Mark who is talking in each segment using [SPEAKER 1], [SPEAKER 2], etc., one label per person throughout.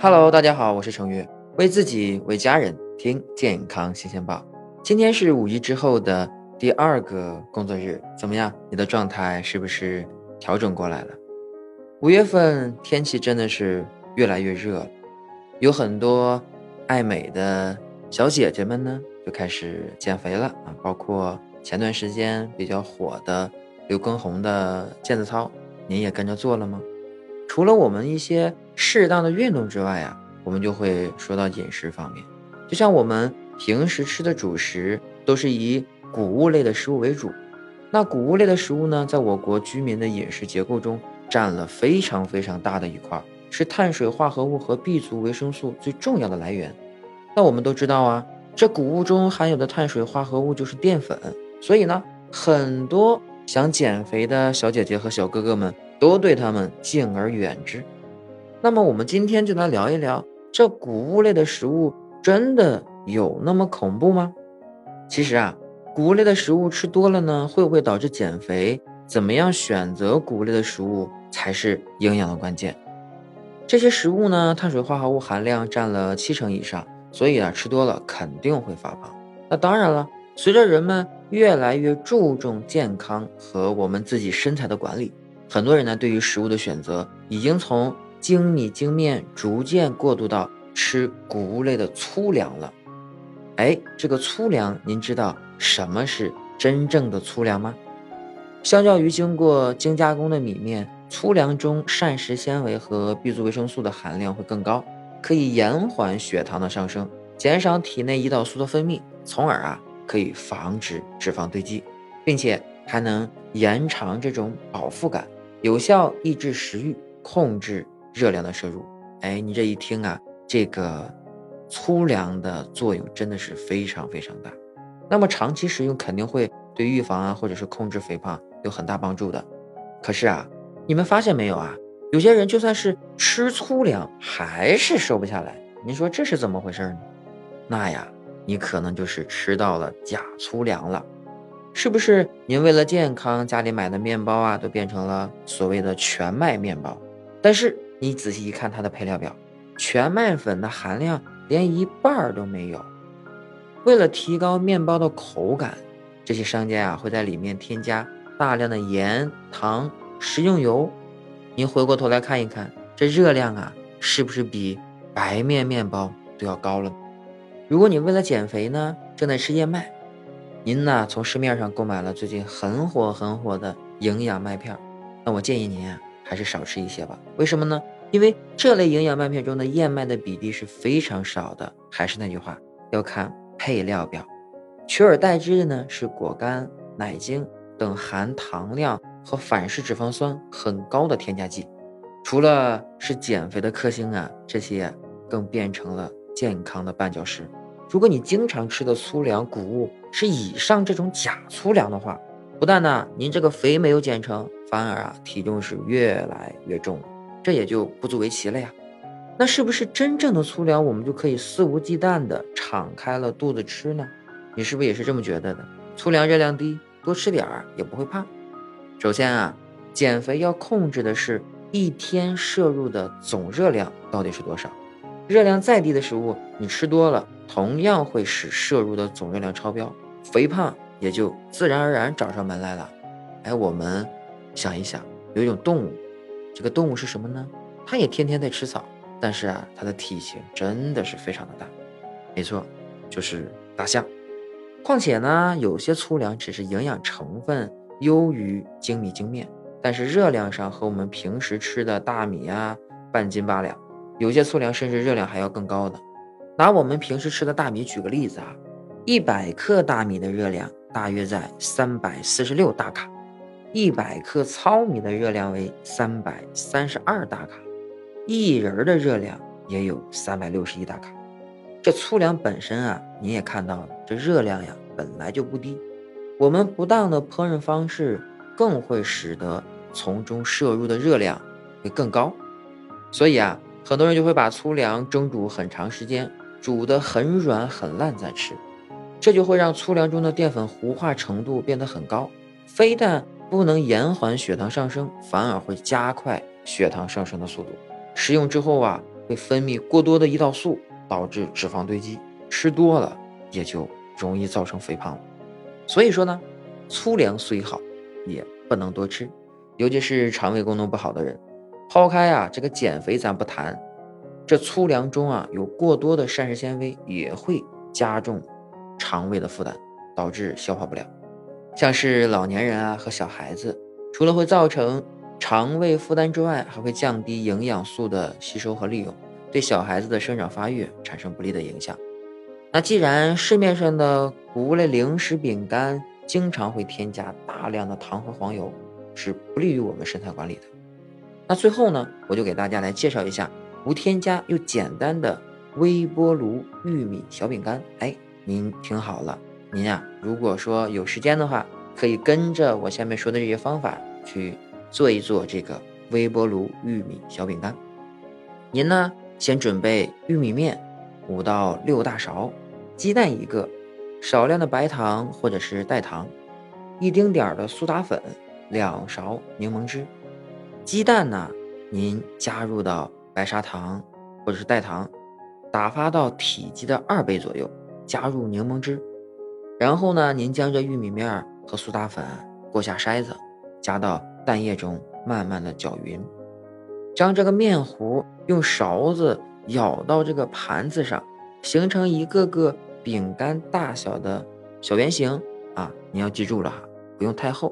[SPEAKER 1] Hello，大家好，我是程月，为自己为家人听健康新鲜报。今天是五一之后的第二个工作日，怎么样？你的状态是不是调整过来了？五月份天气真的是越来越热了，有很多爱美的小姐姐们呢就开始减肥了啊，包括前段时间比较火的刘畊宏的毽子操，您也跟着做了吗？除了我们一些适当的运动之外啊，我们就会说到饮食方面。就像我们平时吃的主食都是以谷物类的食物为主，那谷物类的食物呢，在我国居民的饮食结构中占了非常非常大的一块，是碳水化合物和 B 族维生素最重要的来源。那我们都知道啊，这谷物中含有的碳水化合物就是淀粉，所以呢，很多想减肥的小姐姐和小哥哥们。都对他们敬而远之。那么，我们今天就来聊一聊，这谷物类的食物真的有那么恐怖吗？其实啊，谷物类的食物吃多了呢，会不会导致减肥？怎么样选择谷物类的食物才是营养的关键？这些食物呢，碳水化合物含量占了七成以上，所以啊，吃多了肯定会发胖。那当然了，随着人们越来越注重健康和我们自己身材的管理。很多人呢，对于食物的选择已经从精米精面逐渐过渡到吃谷物类的粗粮了。哎，这个粗粮，您知道什么是真正的粗粮吗？相较于经过精加工的米面，粗粮中膳食纤维和 B 族维生素的含量会更高，可以延缓血糖的上升，减少体内胰岛素的分泌，从而啊可以防止脂肪堆积，并且还能延长这种饱腹感。有效抑制食欲，控制热量的摄入。哎，你这一听啊，这个粗粮的作用真的是非常非常大。那么长期食用肯定会对预防啊，或者是控制肥胖有很大帮助的。可是啊，你们发现没有啊？有些人就算是吃粗粮，还是瘦不下来。您说这是怎么回事呢？那呀，你可能就是吃到了假粗粮了。是不是您为了健康，家里买的面包啊，都变成了所谓的全麦面包？但是你仔细一看它的配料表，全麦粉的含量连一半都没有。为了提高面包的口感，这些商家啊会在里面添加大量的盐、糖、食用油。您回过头来看一看，这热量啊，是不是比白面面包都要高了？如果你为了减肥呢，正在吃燕麦。您呢，从市面上购买了最近很火很火的营养麦片，那我建议您啊，还是少吃一些吧。为什么呢？因为这类营养麦片中的燕麦的比例是非常少的。还是那句话，要看配料表，取而代之的呢是果干、奶精等含糖量和反式脂肪酸很高的添加剂。除了是减肥的克星啊，这些更变成了健康的绊脚石。如果你经常吃的粗粮谷物是以上这种假粗粮的话，不但呢您这个肥没有减成，反而啊体重是越来越重，这也就不足为奇了呀。那是不是真正的粗粮我们就可以肆无忌惮的敞开了肚子吃呢？你是不是也是这么觉得的？粗粮热量低，多吃点儿也不会胖。首先啊，减肥要控制的是一天摄入的总热量到底是多少。热量再低的食物，你吃多了，同样会使摄入的总热量超标，肥胖也就自然而然找上门来了。哎，我们想一想，有一种动物，这个动物是什么呢？它也天天在吃草，但是啊，它的体型真的是非常的大。没错，就是大象。况且呢，有些粗粮只是营养成分优于精米精面，但是热量上和我们平时吃的大米啊半斤八两。有些粗粮甚至热量还要更高的。拿我们平时吃的大米举个例子啊，一百克大米的热量大约在三百四十六大卡，一百克糙米的热量为三百三十二大卡，薏仁的热量也有三百六十一大卡。这粗粮本身啊，你也看到了，这热量呀本来就不低，我们不当的烹饪方式更会使得从中摄入的热量会更高，所以啊。很多人就会把粗粮蒸煮很长时间，煮得很软很烂再吃，这就会让粗粮中的淀粉糊化程度变得很高，非但不能延缓血糖上升，反而会加快血糖上升的速度。食用之后啊，会分泌过多的胰岛素，导致脂肪堆积，吃多了也就容易造成肥胖。所以说呢，粗粮虽好，也不能多吃，尤其是肠胃功能不好的人。抛开啊这个减肥咱不谈，这粗粮中啊有过多的膳食纤维，也会加重肠胃的负担，导致消化不良。像是老年人啊和小孩子，除了会造成肠胃负担之外，还会降低营养素的吸收和利用，对小孩子的生长发育产生不利的影响。那既然市面上的谷物类零食、饼干经常会添加大量的糖和黄油，是不利于我们身材管理的。那最后呢，我就给大家来介绍一下无添加又简单的微波炉玉米小饼干。哎，您听好了，您呀，如果说有时间的话，可以跟着我下面说的这些方法去做一做这个微波炉玉米小饼干。您呢，先准备玉米面。五到六大勺，鸡蛋一个，少量的白糖或者是代糖，一丁点儿的苏打粉，两勺柠檬汁。鸡蛋呢，您加入到白砂糖或者是代糖，打发到体积的二倍左右，加入柠檬汁，然后呢，您将这玉米面和苏打粉过下筛子，加到蛋液中，慢慢的搅匀，将这个面糊用勺子。舀到这个盘子上，形成一个个饼干大小的小圆形啊！你要记住了哈，不用太厚。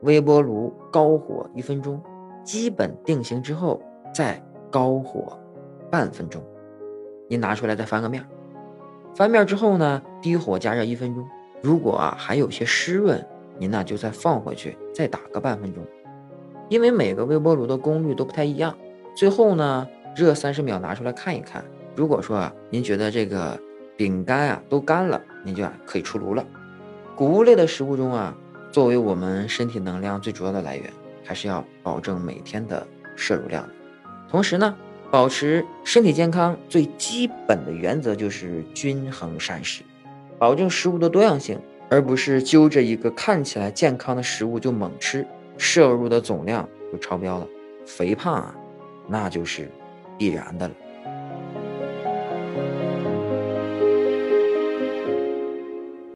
[SPEAKER 1] 微波炉高火一分钟，基本定型之后再高火半分钟。您拿出来再翻个面，翻面之后呢，低火加热一分钟。如果啊还有些湿润，您呢就再放回去，再打个半分钟。因为每个微波炉的功率都不太一样，最后呢。热三十秒，拿出来看一看。如果说啊，您觉得这个饼干啊都干了，您就啊可以出炉了。谷物类的食物中啊，作为我们身体能量最主要的来源，还是要保证每天的摄入量。同时呢，保持身体健康最基本的原则就是均衡膳食，保证食物的多样性，而不是揪着一个看起来健康的食物就猛吃，摄入的总量就超标了，肥胖啊，那就是。必然的了。